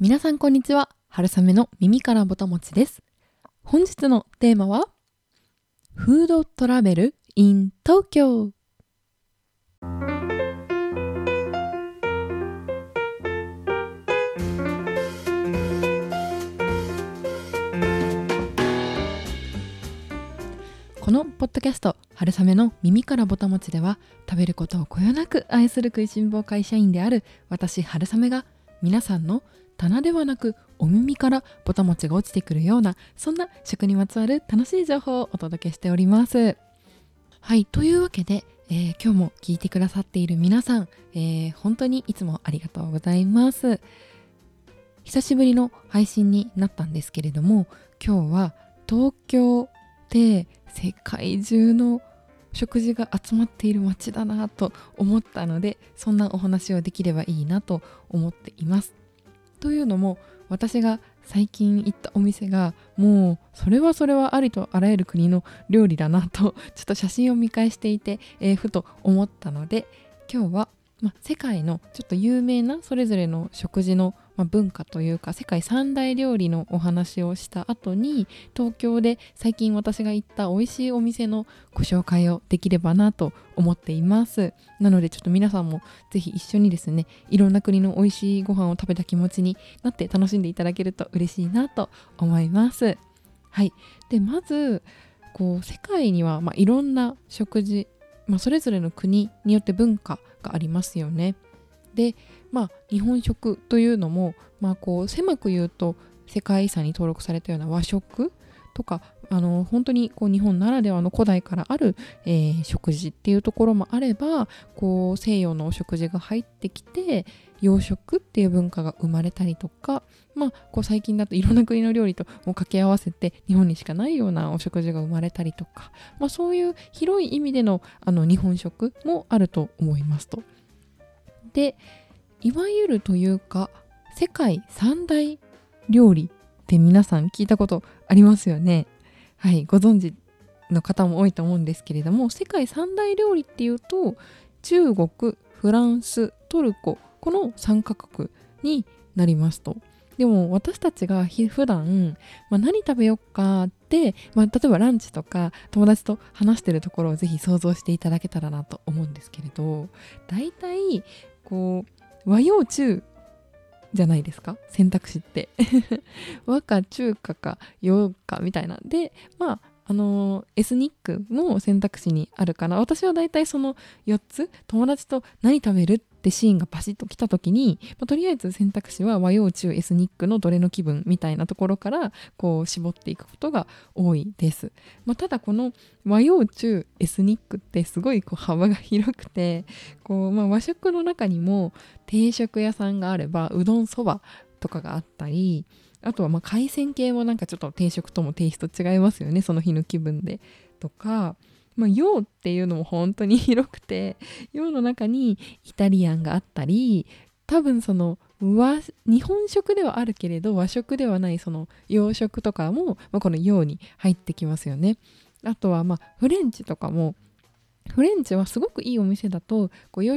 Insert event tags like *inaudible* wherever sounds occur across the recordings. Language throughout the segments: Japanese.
皆さんこんにちは。春雨の耳からぼたもちです。本日のテーマはフードトラベル in 東京このポッドキャスト「春雨の耳からぼたもち」では食べることをこよなく愛する食いしん坊会社員である私春雨が皆さんの棚ではなくお耳からぼたもちが落ちてくるようなそんな食にまつわる楽しい情報をお届けしております。はいというわけで、えー、今日も聞いてくださっている皆さん、えー、本当にいつもありがとうございます。久しぶりの配信になったんですけれども今日は東京で世界中の食事が集まっている街だなと思ったのでそんなお話をできればいいなと思っています。というのも私が最近行ったお店がもうそれはそれはありとあらゆる国の料理だなとちょっと写真を見返していて、えー、ふと思ったので今日は、ま、世界のちょっと有名なそれぞれの食事のまあ、文化というか世界三大料理のお話をした後に東京で最近私が行った美味しいお店のご紹介をできればなと思っています。なのでちょっと皆さんもぜひ一緒にですねいろんな国の美味しいご飯を食べた気持ちになって楽しんでいただけると嬉しいなと思います。はい。でまずこう世界にはまいろんな食事、まあ、それぞれの国によって文化がありますよね。でまあ日本食というのも、まあ、こう狭く言うと世界遺産に登録されたような和食とかあの本当にこう日本ならではの古代からある、えー、食事っていうところもあればこう西洋のお食事が入ってきて洋食っていう文化が生まれたりとか、まあ、こう最近だといろんな国の料理と掛け合わせて日本にしかないようなお食事が生まれたりとか、まあ、そういう広い意味でのあの日本食もあると思いますと。でいわゆるというか世界三大料理って皆さん聞いたことありますよね。はいご存知の方も多いと思うんですけれども世界三大料理っていうと中国フランストルコこの3カ国になりますと。でも私たちが普段、まあ、何食べよっかって、まあ、例えばランチとか友達と話してるところをぜひ想像していただけたらなと思うんですけれど大体こう和洋中じゃないですか？選択肢って。*laughs* 和か中華か洋かみたいな。でまああのエスニックも選択肢にあるかな私は大体その4つ友達と何食べるってシーンがパシッと来た時に、まあ、とりあえず選択肢は和洋中エスニックのどれの気分みたいなところからこう絞っていくことが多いです、まあ、ただこの和洋中エスニックってすごいこう幅が広くてこう、まあ、和食の中にも定食屋さんがあればうどんそばとかがあったりあとはま海鮮系もなんかちょっと定食ともテイスト違いますよねその日の気分で。とかまあ、洋っていうのも本当に広くて *laughs* 洋の中にイタリアンがあったり多分その和日本食ではあるけれど和食ではないその洋食とかも、まあ、この洋に入ってきますよね。あとはまあフレンチとかもフレンチはすごくいいお店だとこう洋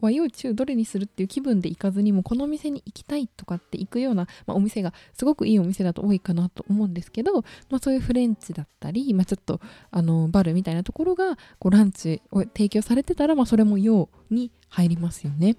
和洋中どれにするっていう気分で行かずにもこのお店に行きたいとかって行くような、まあ、お店がすごくいいお店だと多いかなと思うんですけど、まあ、そういうフレンチだったり、まあ、ちょっとあのバルみたいなところがこうランチを提供されてたら、まあ、それも洋に入りますよね。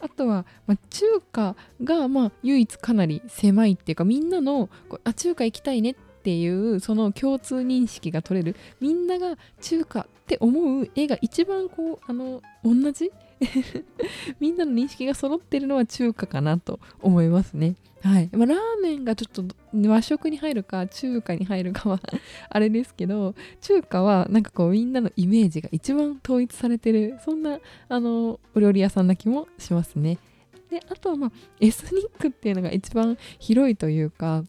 あとは、まあ、中華がまあ唯一かなり狭いっていうかみんなのこうあ中華行きたいねってていうその共通認識が取れるみんなが中華って思う絵が一番こうあの同じ？*laughs* みんなの認識が揃ってるのは中華かなと思いますね。はい。まあ、ラーメンがちょっと和食に入るか中華に入るかは *laughs* あれですけど、中華はなんかこうみんなのイメージが一番統一されてる、そんなあのお料理屋さんな気もしますね。で、あとはまあエスニックっていうのが一番広いというか、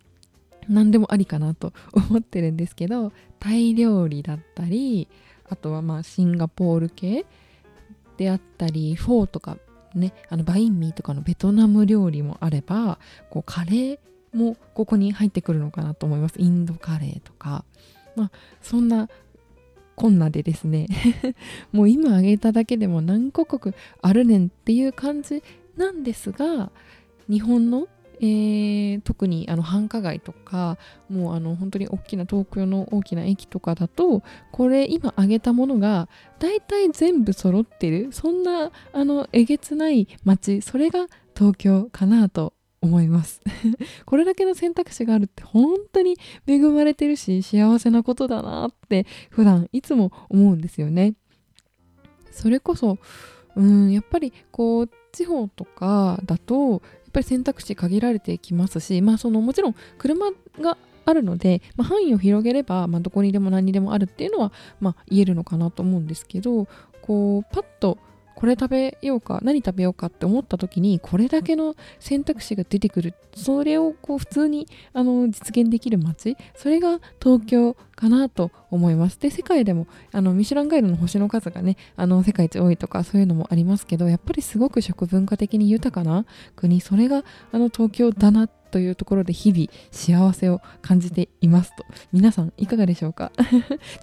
何でもありかなと思ってるんですけど、タイ料理だったり、あとはまあシンガポール系であったりフォーとかねあのバインミーとかのベトナム料理もあればこうカレーもここに入ってくるのかなと思います。インドカレーとか。まあそんなこんなでですね。*laughs* もう今挙げただけでも何個国あるねんっていう感じなんですが日本のえー、特にあの繁華街とかもうあの本当に大きな東京の大きな駅とかだとこれ今挙げたものが大体全部揃ってるそんなあのえげつない街それが東京かなと思います。*laughs* これだけの選択肢があるって本当に恵まれてるし幸せなことだなって普段いつも思うんですよね。それこそうんやっぱりこう地方とかだとぱり選択肢限られてきますしまあそのもちろん車があるので、まあ、範囲を広げれば、まあ、どこにでも何にでもあるっていうのは、まあ、言えるのかなと思うんですけどこうパッとこれ食べようか何食べようかって思った時にこれだけの選択肢が出てくる。それをこう普通にあの実現できる街。それが東京かなと思います。で世界でもあのミシュランガイドの星の数がねあの世界一多いとかそういうのもありますけどやっぱりすごく食文化的に豊かな国。それがあの東京だなというところで日々幸せを感じていますと。皆さんいかがでしょうか？*laughs* ちょ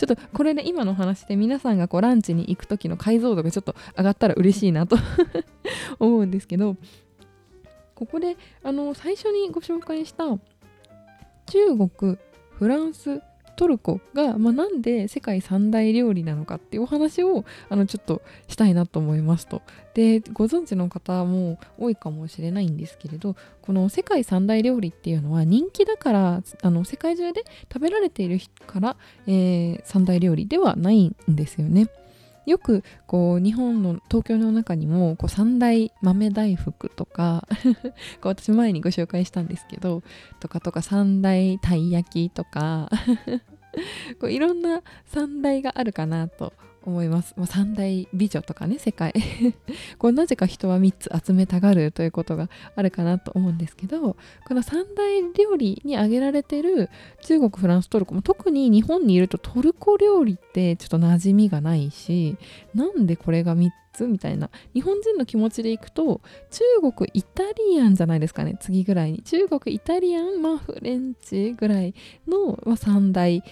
っとこれで、ね、今の話で皆さんがこうランチに行く時の解像度がちょっと上がったら嬉しいなと *laughs* 思うんですけどここであの最初にご紹介した中国フランストルコが、まあ、なんで世界三大料理なのかっていうお話をあのちょっとしたいなと思いますと。でご存知の方も多いかもしれないんですけれどこの世界三大料理っていうのは人気だからあの世界中で食べられているから、えー、三大料理ではないんですよね。よくこう日本の東京の中にもこう三大豆大福とか *laughs* こう私前にご紹介したんですけどとかとか三大たい焼きとか *laughs* こういろんな三大があるかなと思います。まあ、三大美女とかね世界。*laughs* こうなぜか人は3つ集めたがるということがあるかなと思うんですけどこの三大料理に挙げられてる中国フランストルコも特に日本にいるとトルコ料理ってちょっと馴染みがないしなんでこれが3つみたいな日本人の気持ちでいくと中国イタリアンじゃないですかね次ぐらいに。中国イタリアンまあフレンチぐらいの、まあ、三大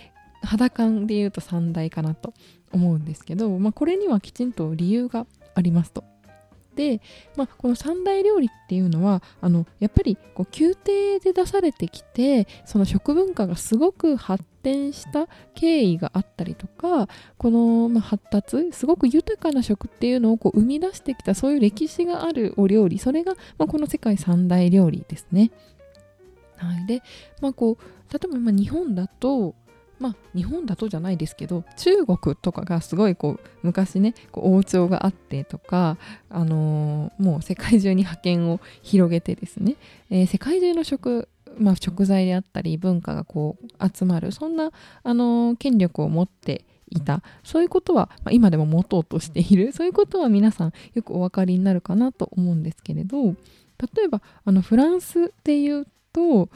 肌感で言うと三大かなと。思うんですけど、まあ、これにはきちんと理由がありますと。で、まあ、この三大料理っていうのはあのやっぱりこう宮廷で出されてきてその食文化がすごく発展した経緯があったりとかこの、ま、発達すごく豊かな食っていうのをこう生み出してきたそういう歴史があるお料理それが、ま、この世界三大料理ですね。はい、で、まあ、こう例えばま日本だとまあ日本だとじゃないですけど中国とかがすごいこう昔ねこう王朝があってとか、あのー、もう世界中に覇権を広げてですね、えー、世界中の食まあ、食材であったり文化がこう集まるそんな、あのー、権力を持っていたそういうことは、まあ、今でも持とうとしているそういうことは皆さんよくお分かりになるかなと思うんですけれど例えばあのフランスでいうと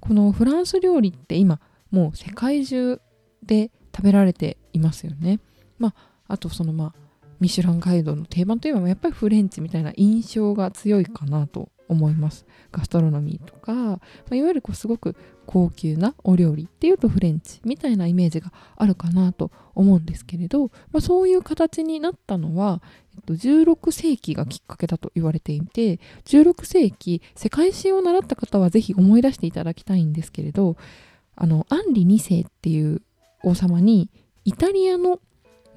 このフランス料理って今もう世界中で食べられていますよね。まあ、あとそのまあミシュランガイドの定番といえばやっぱりフレンチみたいな印象が強いかなと思います。ガストロノミーとか、まあ、いわゆるこうすごく高級なお料理っていうとフレンチみたいなイメージがあるかなと思うんですけれど、まあ、そういう形になったのは、えっと、16世紀がきっかけだと言われていて16世紀世界史を習った方は是非思い出していただきたいんですけれどあのアンリ2世っていう王様にイタリアの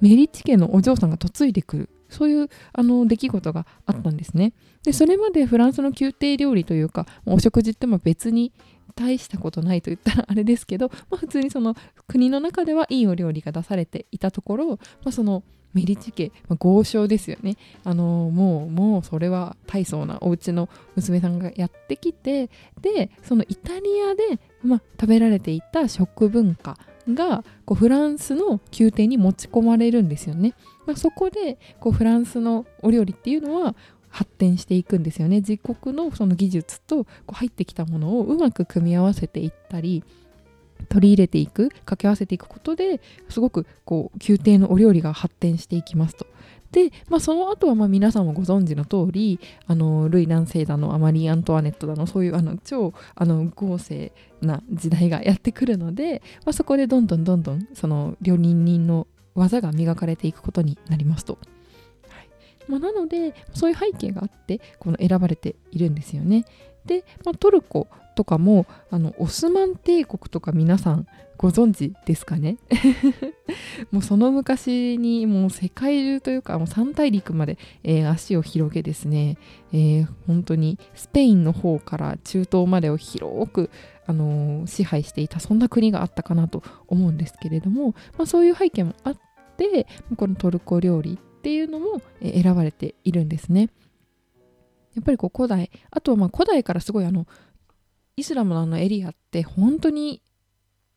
メリッチ家のお嬢さんが嫁いでくるそういうあの出来事があったんですね。でそれまでフランスの宮廷料理というかお食事っても別に大したことないと言ったらあれですけど、まあ、普通にその国の中ではいいお料理が出されていたところ、まあ、そのメリチ家、まあ、豪商ですよね。あのもうもうそれは大層なお家の娘さんがやってきてでそのイタリアで、まあ、食べられていた食文化がこうフランスの宮廷に持ち込まれるんですよね、まあ、そこでこうフランスのお料理っていうのは発展していくんですよね自国のその技術とこう入ってきたものをうまく組み合わせていったり取り入れていく掛け合わせていくことですごくこう宮廷のお料理が発展していきますと。で、まあ、その後はまあ皆さんもご存知の通りあのルイ男性だのアマリー・アントワネットだのそういうあの超あの豪勢な時代がやってくるので、まあ、そこでどんどんどんどんその料理人の技が磨かれていくことになりますと。まあ、なのでそういう背景があってこの選ばれているんですよね。で、まあ、トルコとかもあのオスマン帝国とか皆さんご存知ですかね？*laughs* もうその昔にもう世界中というかもう三大陸まで、えー、足を広げですね、えー、本当にスペインの方から中東までを広く、あのー、支配していたそんな国があったかなと思うんですけれども、まあ、そういう背景もあってこのトルコ料理ていうのも選ばれているんですね。やっぱりこう古代あとはまあ古代からすごいあのイスラムのあのエリアって本当に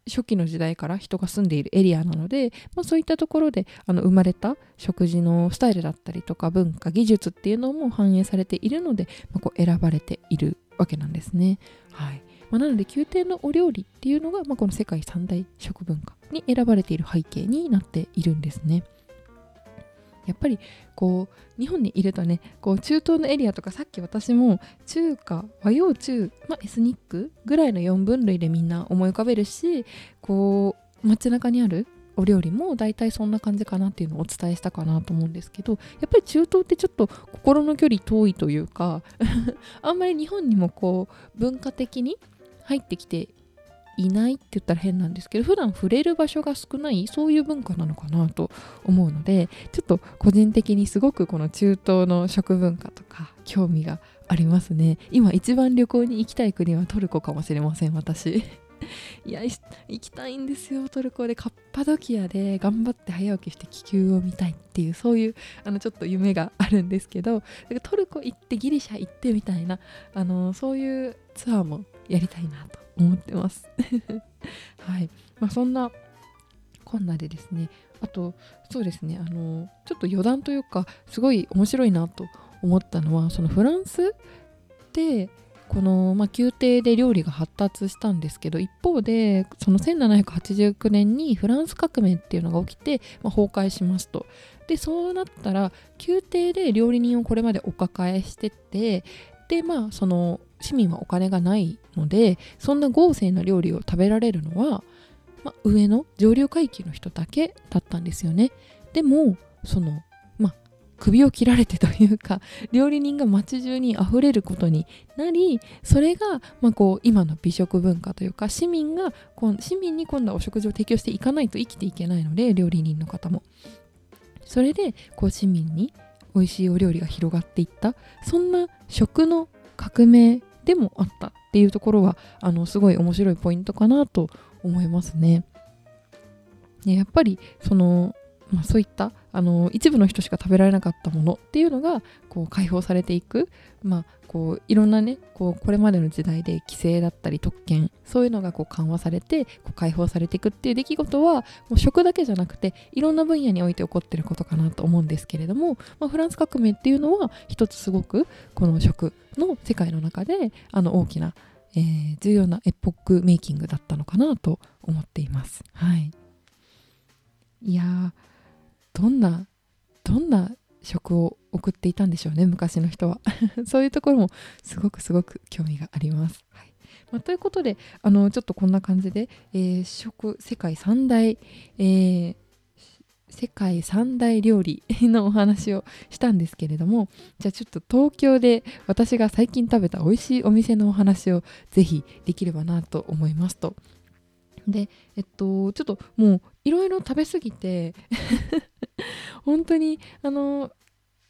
初期の時代から人が住んでいるエリアなので、まあ、そういったところであの生まれた食事のスタイルだったりとか文化技術っていうのも反映されているので、まあ、こう選ばれているわけなんですね。はいまあ、なので宮廷のお料理っていうのが、まあ、この世界三大食文化に選ばれている背景になっているんですね。やっぱりこう日本にいるとねこう中東のエリアとかさっき私も中華和洋中、まあ、エスニックぐらいの4分類でみんな思い浮かべるしこう街中にあるお料理も大体そんな感じかなっていうのをお伝えしたかなと思うんですけどやっぱり中東ってちょっと心の距離遠いというか *laughs* あんまり日本にもこう文化的に入ってきていないって言ったら変なんですけど普段触れる場所が少ないそういう文化なのかなと思うのでちょっと個人的にすごくこの中東の食文化とか興味がありますね。今一番旅行に行きたい国はトルコかもしれません私。*laughs* いや行きたいんですよ。トルコでカッパドキアで頑張って早起きして気球を見たいっていうそういうあのちょっと夢があるんですけどトルコ行ってギリシャ行ってみたいなあのそういうツアーもやりたいなと思ってます。*laughs* はい、まあ、そんなこんなでですね。あとそうですね。あのちょっと余談というかすごい面白いなと思ったのはそのフランスでこの、まあ、宮廷で料理が発達したんですけど一方でその1789年にフランス革命っていうのが起きて、まあ、崩壊しますと。でそうなったら宮廷で料理人をこれまでお抱えしててでまあその市民はお金がないのでそんな豪勢な料理を食べられるのは、まあ、上の上流階級の人だけだったんですよね。でもそのまあ首を切られてというか *laughs* 料理人が街中にあふれることになりそれが、まあ、こう今の美食文化というか市民が市民に今度はお食事を提供していかないと生きていけないので料理人の方も。それでこう市民に美味しいお料理が広がっていったそんな食の革命でもあったっていうところはあのすごい面白いポイントかなと思いますね。ねやっぱりそのまあ、そういったあの一部の人しか食べられなかったものっていうのがこう解放されていく、まあ、こういろんなねこうこれまでの時代で規制だったり特権そういうのがこう緩和されてこう解放されていくっていう出来事はもう食だけじゃなくていろんな分野において起こってることかなと思うんですけれども、まあ、フランス革命っていうのは一つすごくこの食の世界の中であの大きな、えー、重要なエポックメイキングだったのかなと思っています。はい、いやーどんなどんな食を送っていたんでしょうね昔の人は。*laughs* そういうところもすごくすごく興味があります。はい。まあ、ということであのちょっとこんな感じで、えー、食世界三大、えー、世界三大料理 *laughs* のお話をしたんですけれどもじゃあちょっと東京で私が最近食べた美味しいお店のお話をぜひできればなと思いますと。でえっとちょっともういろいろ食べ過ぎて *laughs* 本当にあの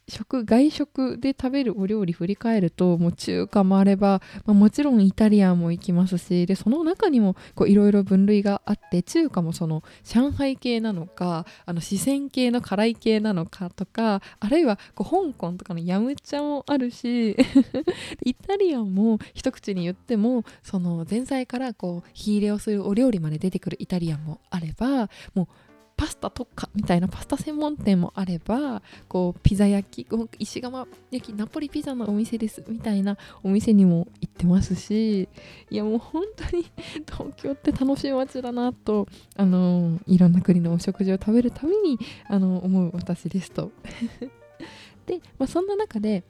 食外食で食べるお料理振り返るともう中華もあれば、まあ、もちろんイタリアンも行きますしでその中にもいろいろ分類があって中華もその上海系なのかあの四川系の辛い系なのかとかあるいはこう香港とかのヤムチャもあるし *laughs* イタリアンも一口に言ってもその前菜からこう火入れをするお料理まで出てくるイタリアンもあればもうパスタ特化みたいなパスタ専門店もあればこうピザ焼き石窯焼きナポリピザのお店ですみたいなお店にも行ってますしいやもう本当に *laughs* 東京って楽しい街だなとあのいろんな国のお食事を食べるためにあの思う私ですと *laughs* で、まあ、そんな中で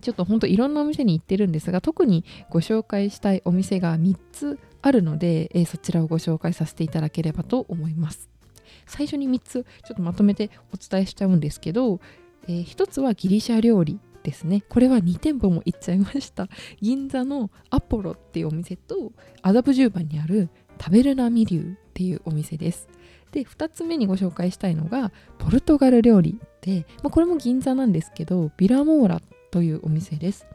ちょっとほんといろんなお店に行ってるんですが特にご紹介したいお店が3つあるので、えー、そちらをご紹介させていただければと思います。最初に3つちょっとまとめてお伝えしちゃうんですけど、えー、1つはギリシャ料理ですね。これは2店舗も行っちゃいました。銀座のアポロっていうお店と麻布十番にあるタベルナミリューっていうお店です。で2つ目にご紹介したいのがポルトガル料理で、まあ、これも銀座なんですけどビラモーラというお店です。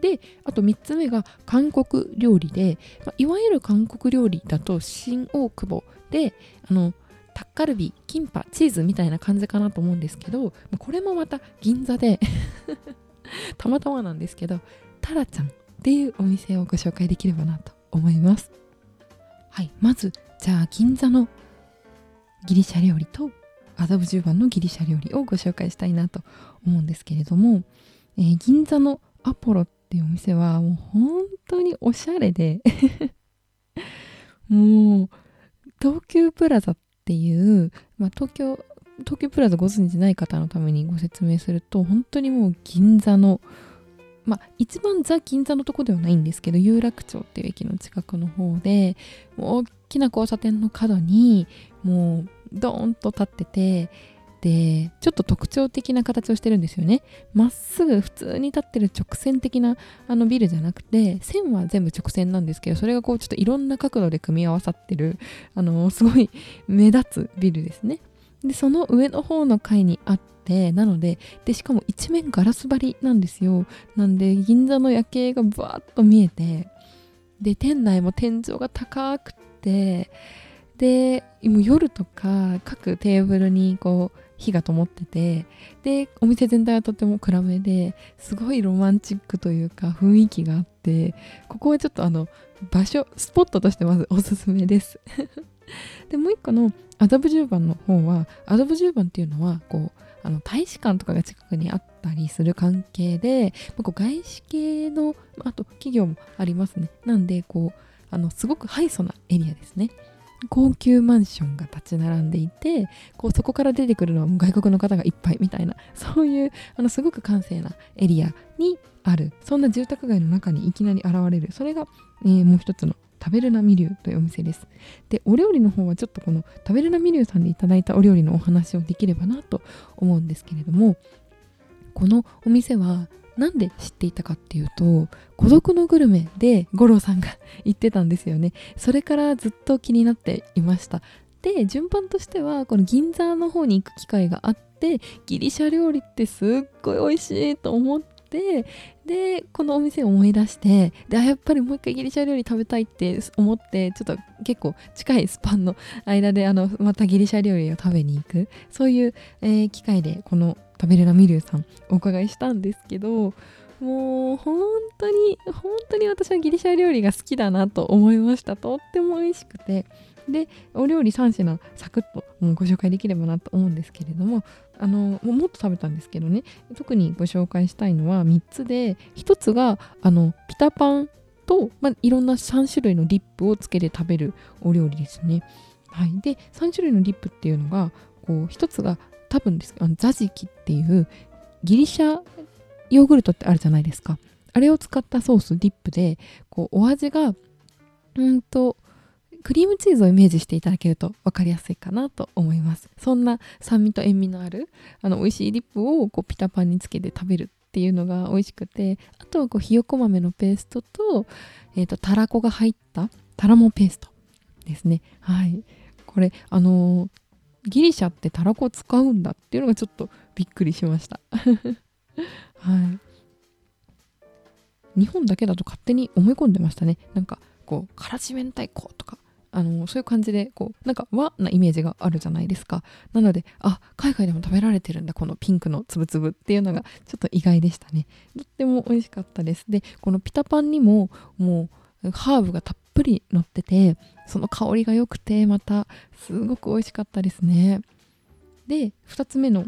であと3つ目が韓国料理で、まあ、いわゆる韓国料理だと新大久保であのタッカルビキンパチーズみたいな感じかなと思うんですけどこれもまた銀座で *laughs* たまたまなんですけどタラちゃんっていうお店をご紹介できればなと思います。はいまずじゃあ銀座のギリシャ料理と麻布十番のギリシャ料理をご紹介したいなと思うんですけれども、えー、銀座のアポロっていうお店はもう本当におしゃれで *laughs* もう東急プラザっていう、まあ、東京東京プラザご存じない方のためにご説明すると本当にもう銀座のまあ一番ザ銀座のとこではないんですけど有楽町っていう駅の近くの方で大きな交差点の角にもうドーンと立っててでちょっと特徴的な形をしてるんですよね。まっすぐ普通に立ってる直線的なあのビルじゃなくて線は全部直線なんですけどそれがこうちょっといろんな角度で組み合わさってるあのすごい *laughs* 目立つビルですね。でその上の方の階にあってなのででしかも一面ガラス張りなんですよ。なんで銀座の夜景がバーッと見えてで店内も天井が高くてでも夜とか各テーブルにこう火が灯っててでお店全体はとても暗めですごいロマンチックというか雰囲気があってここはちょっとあの場所スポットとしてまず *laughs* おすすめです。*laughs* でもう一個の麻布十番の方は麻布十番っていうのはこうあの大使館とかが近くにあったりする関係で、こう外資系のあと企業もありますね。なんでこうあのすごくハイソなエリアですね。高級マンションが立ち並んでいてこうそこから出てくるのは外国の方がいっぱいみたいなそういうあのすごく閑静なエリアにあるそんな住宅街の中にいきなり現れるそれが、えー、もう一つの食べるなミリューというお店です。で、お料理の方はちょっとこの食べるなミリューさんでいただいたお料理のお話をできればなと思うんですけれども、このお店はなんで知っていたかっていうと孤独のグルメで五郎さんが *laughs* 言ってたんですよね。それからずっと気になっていました。で順番としてはこの銀座の方に行く機会があってギリシャ料理ってすっごい美味しいと思ってでこのお店を思い出してでやっぱりもう一回ギリシャ料理食べたいって思ってちょっと結構近いスパンの間であのまたギリシャ料理を食べに行く。そういう、えー、機会でこの食べれなミリュウさんお伺いしたんですけどもう本当に本当に私はギリシャ料理が好きだなと思いましたと。っても美味しくて。でお料理3品サクッとご紹介できればなと思うんですけれどもあのもっと食べたんですけどね。特にご紹介したいのは3つで1つがあのピタパンと、まあ、いろんな3種類のディップをつけて食べるお料理ですね。はい、で3種類のディップっていうのがこう1つが多分ですあのザジキっていうギリシャヨーグルトってあるじゃないですか。あれを使ったソースディップでこうお味がうんとクリームチーズをイメージしていただけると分かりやすいかなと思います。そんな酸味と塩味のあるあの美味しいディップをこうピタパンにつけて食べるっていうのが美味しくてあとはこうひよこ豆のペーストと,、えーと、たらこが入ったたらもペーストですね。はい。これあのーギリシャってたらこ使うんだっていうのがちょっとびっくりしました。*laughs* はい。日本だけだと勝手に思い込んでましたね。なんかこうからし明太子とか。あのそういう感じでこうなんか和なイメージがあるじゃないですか。なのであ海外でも食べられてるんだこのピンクのつぶつぶっていうのがちょっと意外でしたね。とっても美味しかったです。でこのピタパンにももうハーブがたっぷり乗っててその香りが良くてまたすごく美味しかったですね。で2つ目の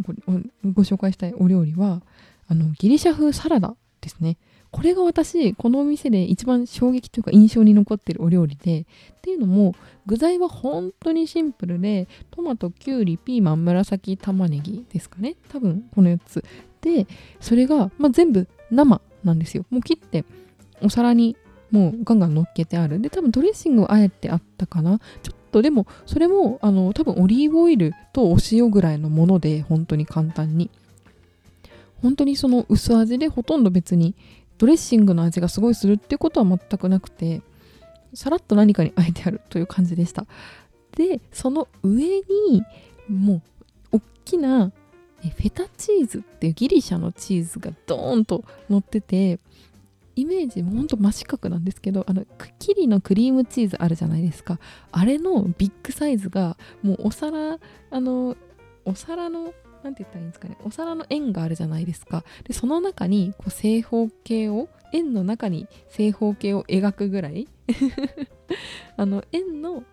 ご紹介したいお料理はあのギリシャ風サラダですね。これが私このお店で一番衝撃というか印象に残ってるお料理でっていうのも具材は本当にシンプルでトマトきゅうりピーマン紫玉ねぎですかね。多分この4つ。でそれが、まあ、全部生なんですよ。もう切ってお皿にもうガンガン乗っけてある。で多分ドレッシングはあえてあったかな。ちょっとでもそれもあの多分オリーブオイルとお塩ぐらいのもので本当に簡単に。本当にその薄味でほとんど別にドレッシングの味がすごいするっていうことは全くなくてさらっと何かにあえてあるという感じでした。でその上にもう大きなフェタチーズっていうギリシャのチーズがドーンと乗っててイメージもほんと真四角なんですけどあのキリのクリームチーズあるじゃないですか。あれのビッグサイズがもうお皿あのお皿の何て言ったらいいんですかね。お皿の円があるじゃないですか。でその中にこう正方形を円の中に正方形を描くぐらい。*laughs* あの円の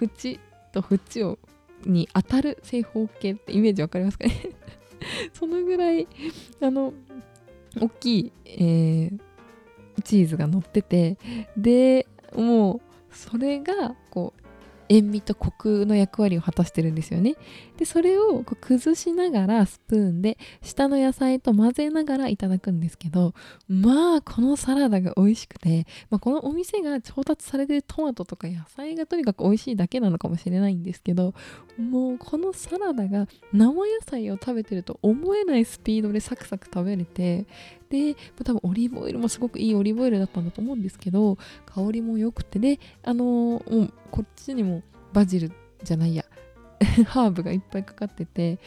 縁と縁をに当たる正方形ってイメージわかりますかね。*laughs* そのぐらいあの大きい、えー、チーズが乗ってて。でもうそれがこう塩味とコクの役割を果たしてるんですよね。でそれをこう崩しながらスプーンで下の野菜と混ぜながらいただくんですけどまあこのサラダが美味しくて、まあ、このお店が調達されてるトマトとか野菜がとにかく美味しいだけなのかもしれないんですけどもうこのサラダが生野菜を食べてると思えないスピードでサクサク食べれてで多分オリーブオイルもすごくいいオリーブオイルだったんだと思うんですけど香りも良くてであのー、もうこっちにもバジルじゃないや *laughs* ハーブがいっぱいかかってて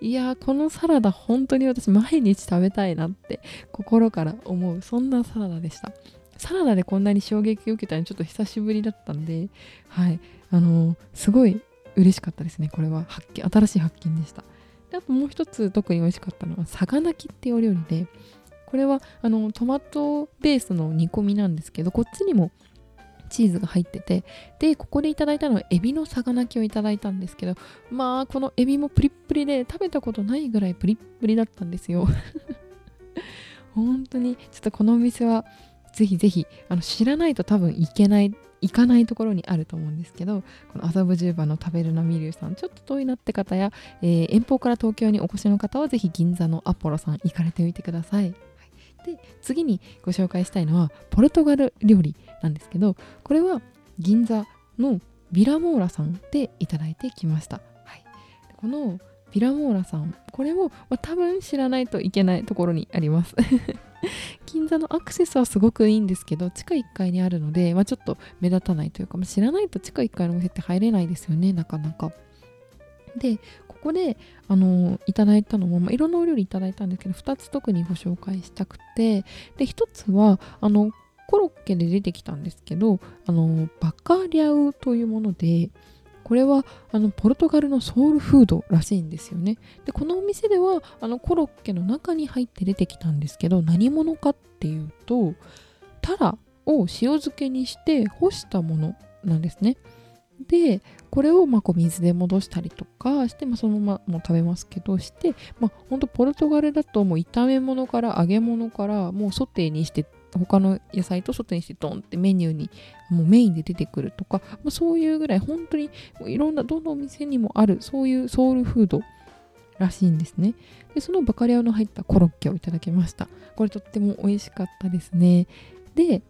いやこのサラダ本当に私毎日食べたいなって心から思うそんなサラダでした。サラダでこんなに衝撃を受けたのちょっと久しぶりだったんではいあのー、すごい嬉しかったですねこれは。発見新しい発見でした。であともう一つ特に美味しかったのはさが泣きっていうお料理でこれはあのトマトベースの煮込みなんですけどこっちにもチーズが入っててでここでいただいたのはエビのさがなきをいただいたんですけどまあこのエビもプリップリで食べたことないぐらいプリップリだったんですよ。*laughs* 本当にちょっとこのお店はぜひぜひあの知らないと多分行けない行かないところにあると思うんですけどこの麻布十番の食べるなみりゅうさんちょっと遠いなって方や、えー、遠方から東京にお越しの方はぜひ銀座のアポロさん行かれてみてください。で次にご紹介したいのはポルトガル料理なんですけどこれは銀座のビラモーラさんでいただいてきました、はい、このビラモーラさんこれも、まあ、多分知らないといけないところにあります。*laughs* 銀座のアクセスはすごくいいんですけど地下1階にあるので、まあ、ちょっと目立たないというか、まあ、知らないと地下1階のお店って入れないですよねなかなか。でここであのいただいたのも、まあ、いろんなお料理いただいたんですけど2つ特にご紹介したくてで1つはあのコロッケで出てきたんですけどあのバカリャウというものでこれはあのポルトガルのソウルフードらしいんですよね。でこのお店ではあのコロッケの中に入って出てきたんですけど何者かっていうとタラを塩漬けにして干したものなんですね。でこれをまこう水で戻したりとかして、まあ、そのままもう食べますけどして、まあ、ほんとポルトガルだともう炒め物から揚げ物からもうソテーにして他の野菜とソテーにしてドンってメニューにもうメインで出てくるとか、まあ、そういうぐらい本当にいろんなどのお店にもあるそういうソウルフードらしいんですね。でそのバカリアの入ったコロッケをいただきました。これとっても美味しかったですね。で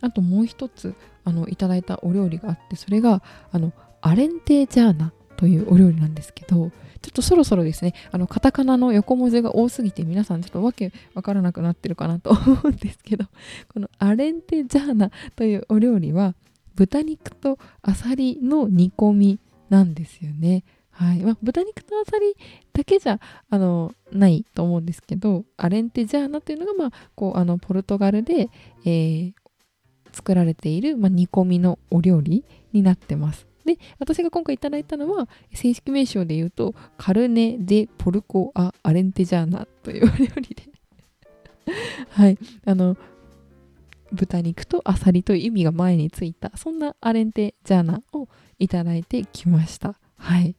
あともう一つあのいただいたお料理があってそれがあのアレンテジャーナというお料理なんですけどちょっとそろそろですねあのカタカナの横文字が多すぎて皆さんちょっとわけわからなくなってるかなと思うんですけど *laughs* このアレンテジャーナというお料理は豚肉とアサリの煮込みなんですよね。はいまあ、豚肉とアサリだけじゃあのないと思うんですけどアレンテジャーナというのが、まあ、こうあのポルトガルで、えー、作られている、まあ、煮込みのお料理になってます。で、私が今回いただいたのは、正式名称で言うと、カルネ・デ・ポルコ・ア・アレンテジャーナというお料理で *laughs* はい、あの、豚肉とアサリという意味が前についた、そんなアレンテジャーナをいただいてきました。はい。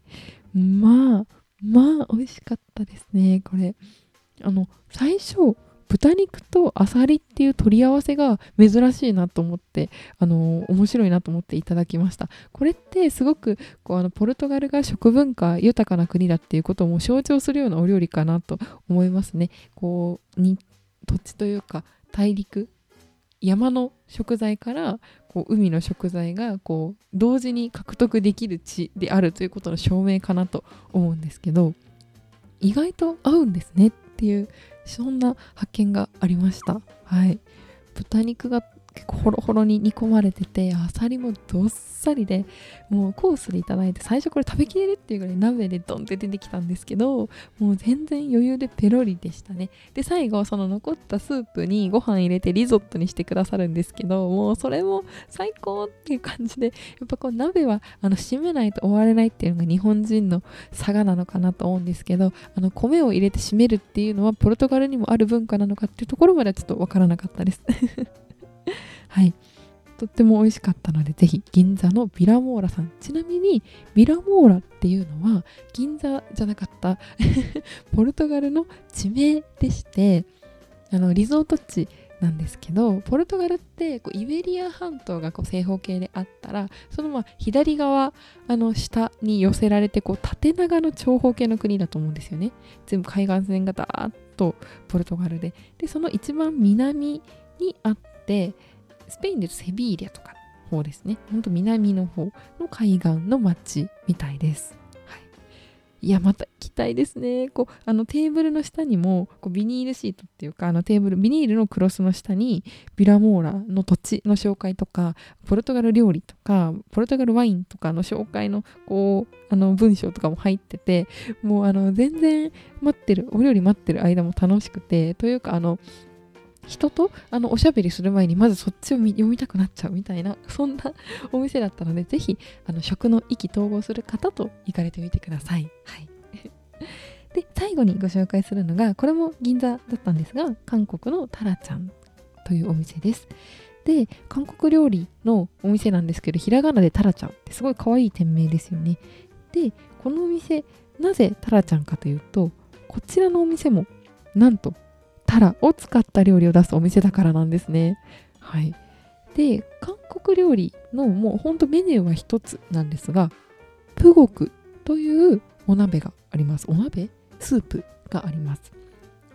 まあ、まあ、美味しかったですね、これ。あの、最初、豚肉とアサリっていう取り合わせが珍しいなと思ってあの面白いなと思っていただきました。これってすごくこうあのポルトガルが食文化豊かな国だっていうことも象徴するようなお料理かなと思いますね。こうに土地というか大陸山の食材からこう海の食材がこう同時に獲得できる地であるということの証明かなと思うんですけど意外と合うんですねっっていうそんな発見がありました。はい。豚肉が結構ホロホロに煮込まれててあさりもどっさりでもうコースでいただいて最初これ食べきれるっていうぐらい鍋でドンって出てきたんですけどもう全然余裕でペロリでしたね。で最後その残ったスープにご飯入れてリゾットにしてくださるんですけどもうそれも最高っていう感じでやっぱこう鍋はあの締めないと終われないっていうのが日本人の差がなのかなと思うんですけどあの米を入れて締めるっていうのはポルトガルにもある文化なのかっていうところまではちょっとわからなかったです。*laughs* はい。とっても美味しかったのでぜひ銀座のビラモーラさん。ちなみにビラモーラっていうのは銀座じゃなかった *laughs* ポルトガルの地名でしてあのリゾート地なんですけどポルトガルってこうイベリア半島がこう正方形であったらそのまあ左側あの下に寄せられてこう縦長の長方形の国だと思うんですよね。全部海岸線がダーッとポルトガルで。でその一番南にあってスペインでセビーリャとかの方ですね。ほんと南の方の海岸の町みたいです。はい、いや、また行きたいですね。こう、あのテーブルの下にもこうビニールシートっていうか、あのテーブル、ビニールのクロスの下にビラモーラの土地の紹介とか、ポルトガル料理とか、ポルトガルワインとかの紹介のこう、あの文章とかも入ってて、もうあの全然待ってる、お料理待ってる間も楽しくて、というかあの、人とあのおしゃべりする前にまずそっちを読みたくなっちゃうみたいなそんなお店だったのでぜひあの食の意気投合する方と行かれてみてください。はい、*laughs* で最後にご紹介するのがこれも銀座だったんですが韓国のタラちゃんというお店です。で韓国料理のお店なんですけどひらがなでタラちゃんってすごい可愛い店名ですよね。でこのお店なぜタラちゃんかというとこちらのお店もなんとタラを使った料理を出すお店だからなんですね。はい。で、韓国料理のもうほんとメニューは一つなんですが、プゴクというお鍋があります。お鍋？スープがあります。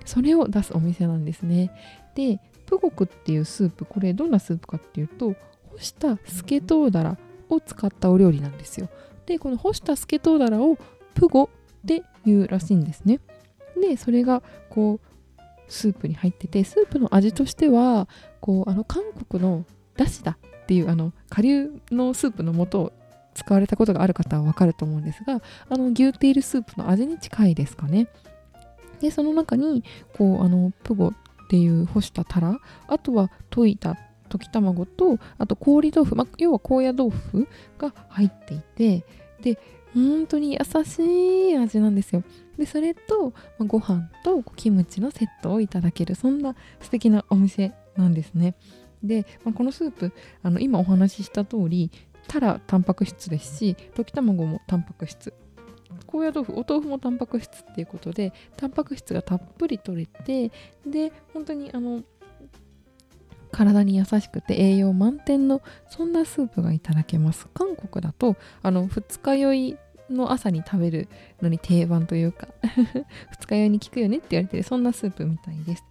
それを出すお店なんですね。で、プゴクっていうスープ、これどんなスープかっていうと、干したスケトウダラを使ったお料理なんですよ。で、この干したスケトウダラをプゴって言うらしいんですね。で、それがこうスープに入っててスープの味としてはこうあの韓国のだしだっていうあの顆粒のスープの素を使われたことがある方はわかると思うんですがあの牛テールスープの味に近いですかね。でその中にこうあのプゴっていう干したタラあとは溶いた溶き卵とあと氷豆腐、まあ、要は高野豆腐が入っていてで本当に優しい味なんですよ。でそれと、ま、ご飯とキムチのセットをいただけるそんな素敵なお店なんですね。で、まあ、このスープあの今お話しした通りたらタンパク質ですし溶き卵もタンパク質。高野豆腐お豆腐もタンパク質っていうことでタンパク質がたっぷり取れてで本当にあの体に優しくて栄養満点のそんなスープがいただけます。韓国だとあの二日酔いの朝に食べるのに定番というか *laughs* 二日酔いに効くよねって言われてるそんなスープみたいです。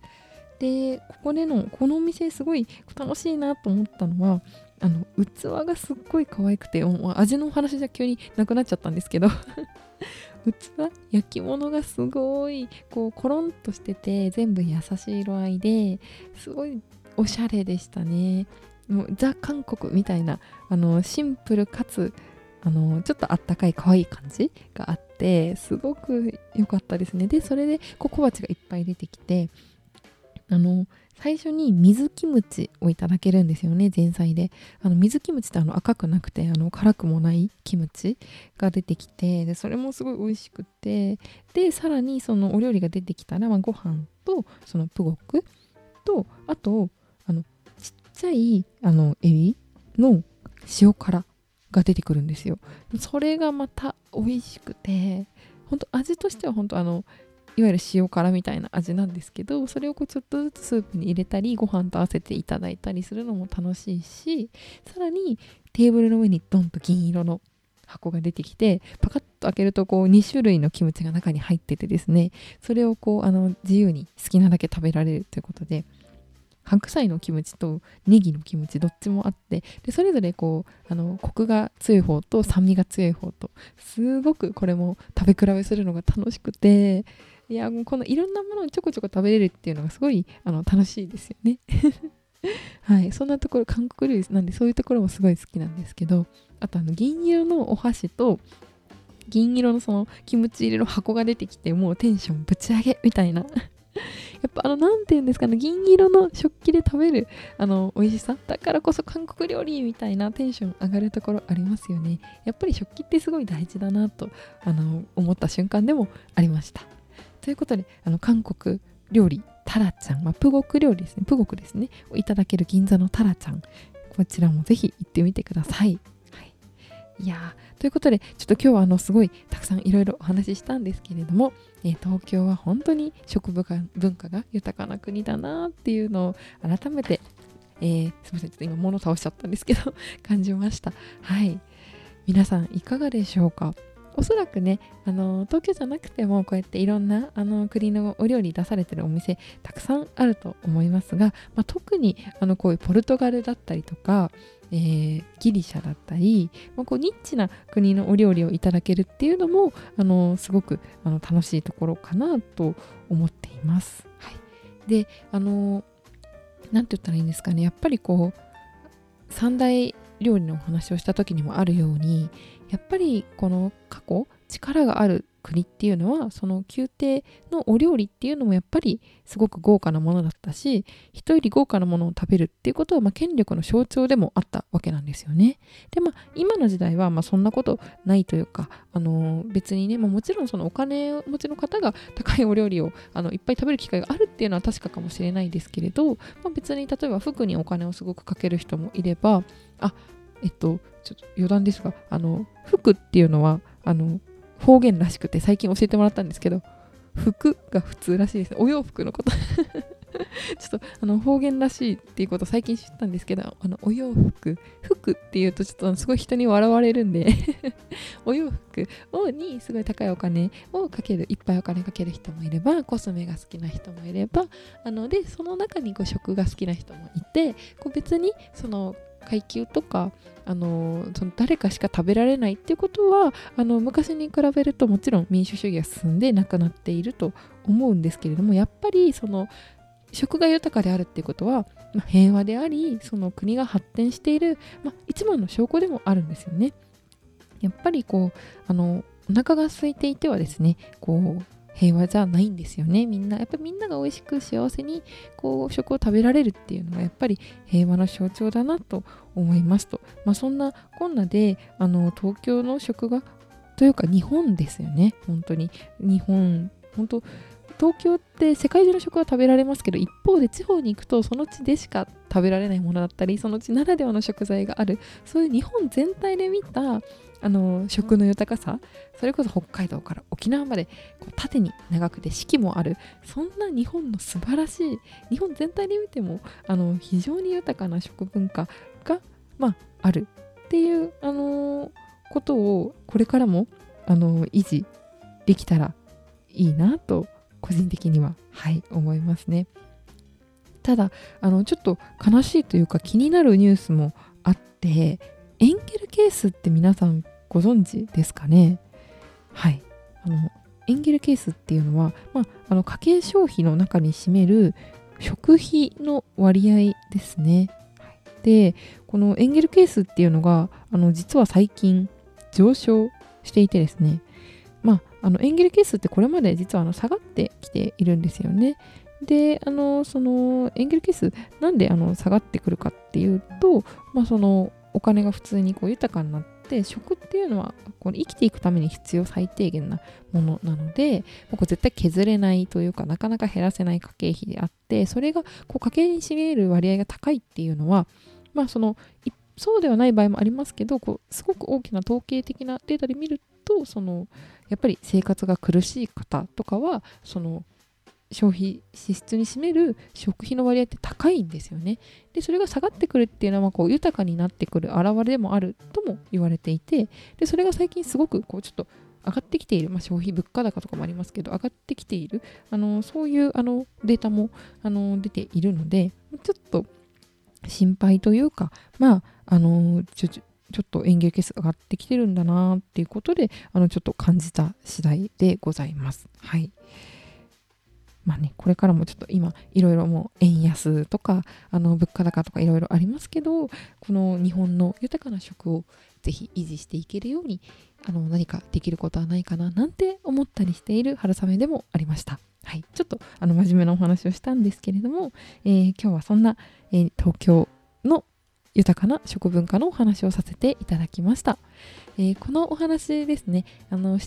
でここでのこのお店すごい楽しいなと思ったのはあの器がすっごい可愛くて味のお話じゃ急になくなっちゃったんですけど *laughs* 器焼き物がすごいこうコロンとしてて全部優しい色合いですごいおしゃれでしたね。もうザ・韓国みたいなあのシンプルかつあのちょっとあったかい可愛い感じがあってすごく良かったですね。でそれでこう小鉢がいっぱい出てきてあの最初に水キムチをいただけるんですよね前菜で。あの水キムチってあの赤くなくてあの辛くもないキムチが出てきてでそれもすごい美味しくてでさらにそのお料理が出てきたら、まあ、ご飯とそのプゴクとあとちゃいあのエビの塩辛が出てくるんですよ。それがまた美味しくて本当味としては本当あのいわゆる塩辛みたいな味なんですけどそれをこうちょっとずつスープに入れたりご飯と合わせていただいたりするのも楽しいしさらにテーブルの上にドンと銀色の箱が出てきてパカッと開けるとこう2種類のキムチが中に入っててですねそれをこうあの自由に好きなだけ食べられるということで白菜のキムチとネギのキムチどっちもあってでそれぞれこうあのコクが強い方と酸味が強い方とすごくこれも食べ比べするのが楽しくていやこのいろんなものをちょこちょこ食べれるっていうのがすごいあの楽しいですよね。*laughs* はい。そんなところ韓国料理なんでそういうところもすごい好きなんですけどあとあの銀色のお箸と銀色のそのキムチ入れの箱が出てきてもうテンションぶち上げみたいな。やっぱあの何て言うんですかね銀色の食器で食べるあの美味しさだからこそ韓国料理みたいなテンション上がるところありますよね。やっぱり食器ってすごい大事だなとあの思った瞬間でもありました。ということであの韓国料理タラちゃん、まあ、プゴク料理ですね。プゴクですね。をいただける銀座のタラちゃんこちらもぜひ行ってみてください。い。やということでちょっと今日はあのすごいたくさんいろいろお話ししたんですけれども、えー、東京は本当に食文化文化が豊かな国だなっていうのを改めて、えー、すみませんちょっと今物倒しちゃったんですけど *laughs* 感じました。はい。皆さんいかがでしょうか？おそらくねあの東京じゃなくてもこうやっていろんなあの国のお料理出されてるお店たくさんあると思いますが、まあ、特にあのこういうポルトガルだったりとかえー、ギリシャだったり、まあ、こうニッチな国のお料理をいただけるっていうのもあのすごくあの楽しいところかなと思っています。はい、であの何て言ったらいいんですかねやっぱりこう三大料理のお話をした時にもあるようにやっぱりこの過去力がある国っていうのはその宮廷のお料理っていうのもやっぱりすごく豪華なものだったし人より豪華なものを食べるっていうことはまあ権力の象徴でもあったわけなんですよね。でまあ今の時代はまあそんなことないというか、あのー、別にね、まあ、もちろんそのお金持ちの方が高いお料理をあのいっぱい食べる機会があるっていうのは確かかもしれないですけれど、まあ、別に例えば服にお金をすごくかける人もいればあえっとちょっと余談ですがあの服っていうのはあの方言らしくて最近教えてもらったんですけど服が普通らしいです。お洋服のこと。*laughs* ちょっとあの方言らしいっていうこと最近知ったんですけどあのお洋服服っていうとちょっとすごい人に笑われるんで *laughs* お洋服をにすごい高いお金をかけるいっぱいお金かける人もいればコスメが好きな人もいればあのでその中にこう食が好きな人もいてこう別にその階級とかあのその誰かしか食べられないっていうことはあの昔に比べるともちろん民主主義が進んでなくなっていると思うんですけれどもやっぱりその食が豊かであるっていうことは、まあ、平和でありその国が発展している、まあ、一番の証拠でもあるんですよね。やっぱりこうあのお腹が空いていてはですねこう平和じゃないんですよね。みんなやっぱりみんなが美味しく幸せにこう食を食べられるっていうのはやっぱり平和の象徴だなと思いますと、まあ、そんなこんなであの東京の食がというか日本ですよね。本当に。日本本当東京って世界中の食は食べられますけど一方で地方に行くとその地でしか食べられないものだったりその地ならではの食材がある。そういう日本全体で見たあの食の豊かさそれこそ北海道から沖縄までこう縦に長くて四季もあるそんな日本の素晴らしい日本全体で見てもあの非常に豊かな食文化が、まあ、ある。っていう、あのことをこれからも、あの維持できたらいいなと個人的にははい思いますね。ただあのちょっと悲しいというか気になるニュースもあってエンゲルケースって皆さんご存知ですかね？はいあのエンゲルケースっていうのは、まあ、あの家計消費の中に占める食費の割合ですね。でこのエンゲルケースっていうのがあの実は最近上昇していてですねまああのエンゲルケースってこれまで実はあの下がってきているんですよね。であのそのエンゲル係数なんであの下がってくるかっていうと、まあ、そのお金が普通にこう豊かになって食っていうのはこの生きていくために必要最低限なものなのでこれ絶対削れないというかなかなか減らせない家計費であってそれがこう家計に占める割合が高いっていうのはまあそのそうではない場合もありますけどこうすごく大きな統計的なデータで見るとそのやっぱり生活が苦しい方とかはその消費支出に占める食費の割合って高いんですよね。でそれが下がってくるっていうのはこう豊かになってくる表れでもあるとも言われていてでそれが最近すごくこうちょっと上がってきている、まあ、消費物価高とかもありますけど上がってきているあのそういうあのデータもあの出ているのでちょっと心配というかまああのちょっと演芸係数上がってきてるんだなっていうことであのちょっと感じた次第でございます。はいまあねこれからもちょっと今いろいろもう円安とかあの物価高とかいろいろありますけどこの日本の豊かな食をぜひ維持していけるようにあの何かできることはないかななんて思ったりしている春雨でもありました。はい、ちょっとあの真面目なお話をしたんですけれども、えー、今日はそんな、えー、東京の豊かな食文化のお話をさせていただきました。えー、このお話ですねあの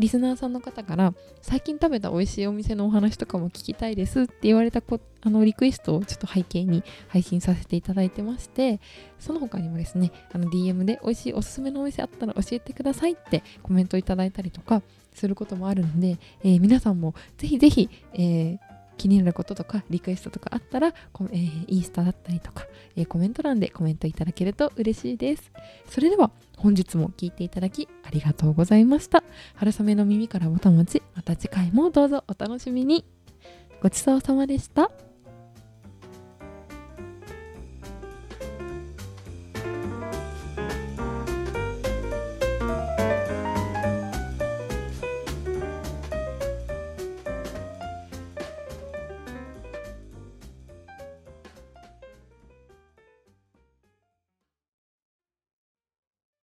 リスナーさんの方から最近食べた美味しいお店のお話とかも聞きたいですって言われたこあのリクエストをちょっと背景に配信させていただいてましてその他にもですねあの DM で美味しいおすすめのお店あったら教えてくださいってコメントいただいたりとかすることもあるので、えー、皆さんもぜひぜひ、えー、気になることとかリクエストとかあったら、えー、インスタだったりとか、えー、コメント欄でコメントいただけると嬉しいです。それでは本日も聞いていただきありがとうございました。春雨の耳からぼたもち、また次回もどうぞお楽しみに。ごちそうさまでした。